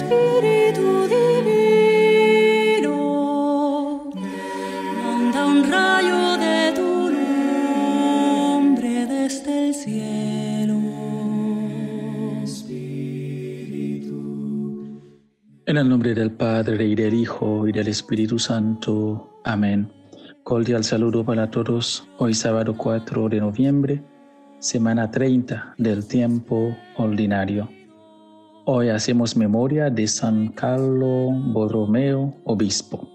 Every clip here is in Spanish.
Espíritu divino, manda un rayo de tu nombre desde el cielo. En el nombre del Padre y del Hijo y del Espíritu Santo. Amén. Cordial saludo para todos. Hoy sábado 4 de noviembre, semana 30 del tiempo ordinario. Hoy hacemos memoria de San Carlos Borromeo, obispo.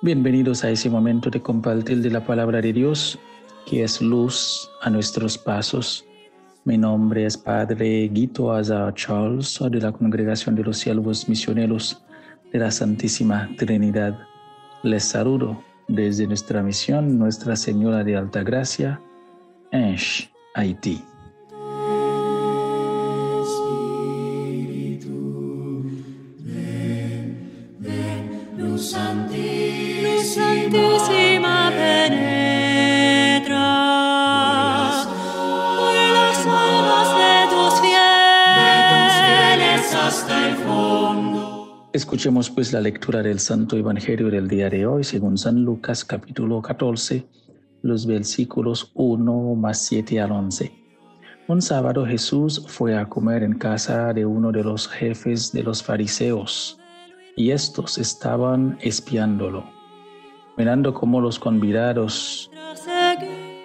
Bienvenidos a ese momento de compartir de la palabra de Dios, que es luz a nuestros pasos. Mi nombre es Padre Guito Azar Charles, de la Congregación de los Siervos Misioneros de la Santísima Trinidad. Les saludo desde nuestra misión Nuestra Señora de Alta Gracia, en Santísima penetra por las almas de tus fieles hasta el fondo. Escuchemos pues la lectura del Santo Evangelio del día de hoy, según San Lucas capítulo 14, los versículos 1 más 7 al 11. Un sábado Jesús fue a comer en casa de uno de los jefes de los fariseos, y estos estaban espiándolo. Mirando cómo los convidados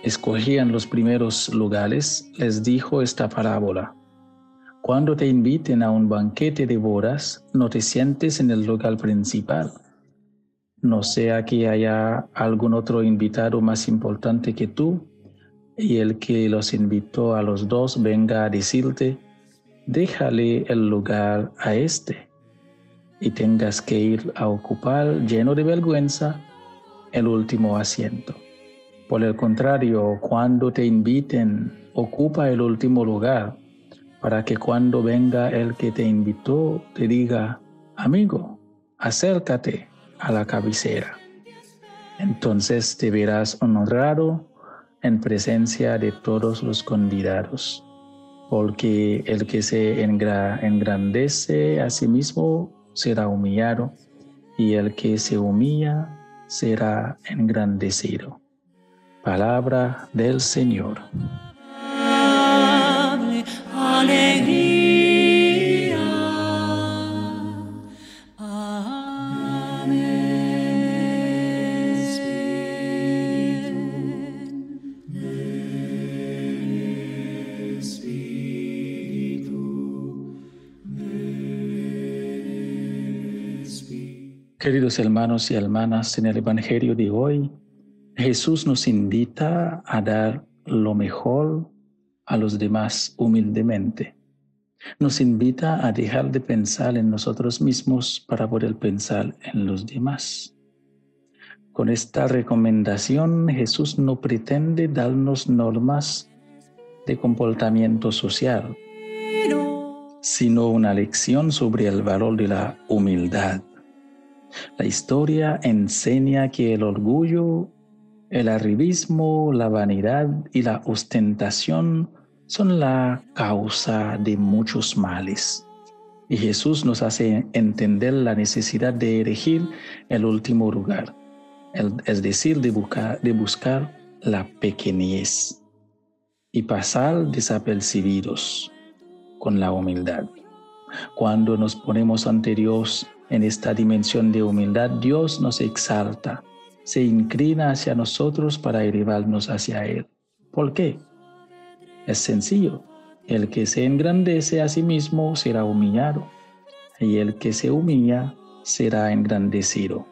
escogían los primeros lugares, les dijo esta parábola. Cuando te inviten a un banquete de bodas, no te sientes en el lugar principal. No sea que haya algún otro invitado más importante que tú y el que los invitó a los dos venga a decirte, déjale el lugar a este y tengas que ir a ocupar lleno de vergüenza el último asiento. Por el contrario, cuando te inviten, ocupa el último lugar para que cuando venga el que te invitó te diga, amigo, acércate a la cabecera. Entonces te verás honrado en presencia de todos los convidados, porque el que se engrandece a sí mismo será humillado, y el que se humilla será engrandecido. Palabra del Señor. Alegría. Queridos hermanos y hermanas, en el Evangelio de hoy, Jesús nos invita a dar lo mejor a los demás humildemente. Nos invita a dejar de pensar en nosotros mismos para poder pensar en los demás. Con esta recomendación, Jesús no pretende darnos normas de comportamiento social, sino una lección sobre el valor de la humildad. La historia enseña que el orgullo el arribismo, la vanidad y la ostentación son la causa de muchos males. Y Jesús nos hace entender la necesidad de elegir el último lugar, es decir, de buscar, de buscar la pequeñez y pasar desapercibidos con la humildad. Cuando nos ponemos ante Dios en esta dimensión de humildad, Dios nos exalta se inclina hacia nosotros para elevarnos hacia Él. ¿Por qué? Es sencillo. El que se engrandece a sí mismo será humillado, y el que se humilla será engrandecido.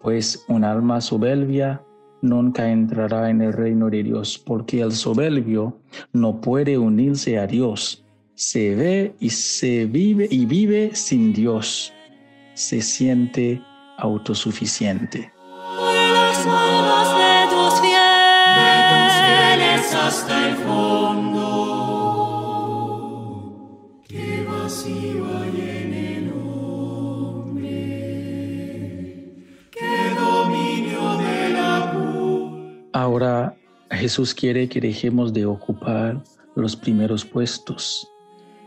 Pues un alma soberbia nunca entrará en el reino de Dios, porque el soberbio no puede unirse a Dios. Se ve y se vive y vive sin Dios. Se siente autosuficiente de tus fieles hasta el fondo. Qué vacío hay en el hombre, qué dominio de la Ahora Jesús quiere que dejemos de ocupar los primeros puestos.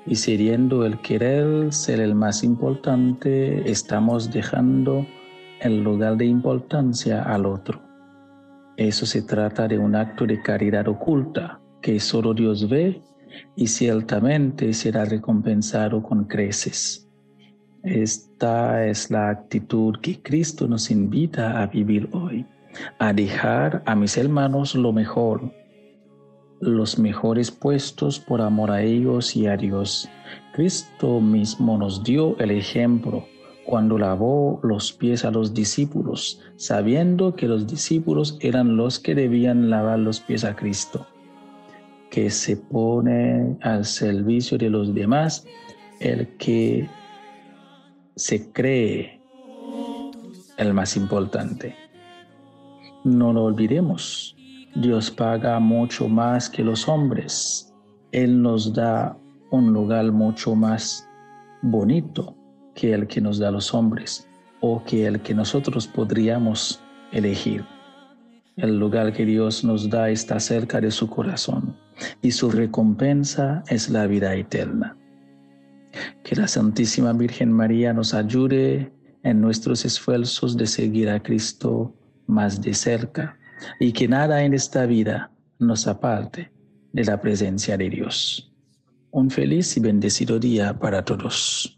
Y cediendo el querer ser el más importante, estamos dejando el lugar de importancia al otro. Eso se trata de un acto de caridad oculta que solo Dios ve y ciertamente será recompensado con creces. Esta es la actitud que Cristo nos invita a vivir hoy, a dejar a mis hermanos lo mejor, los mejores puestos por amor a ellos y a Dios. Cristo mismo nos dio el ejemplo cuando lavó los pies a los discípulos, sabiendo que los discípulos eran los que debían lavar los pies a Cristo, que se pone al servicio de los demás, el que se cree el más importante. No lo olvidemos, Dios paga mucho más que los hombres. Él nos da un lugar mucho más bonito que el que nos da los hombres o que el que nosotros podríamos elegir. El lugar que Dios nos da está cerca de su corazón y su recompensa es la vida eterna. Que la Santísima Virgen María nos ayude en nuestros esfuerzos de seguir a Cristo más de cerca y que nada en esta vida nos aparte de la presencia de Dios. Un feliz y bendecido día para todos.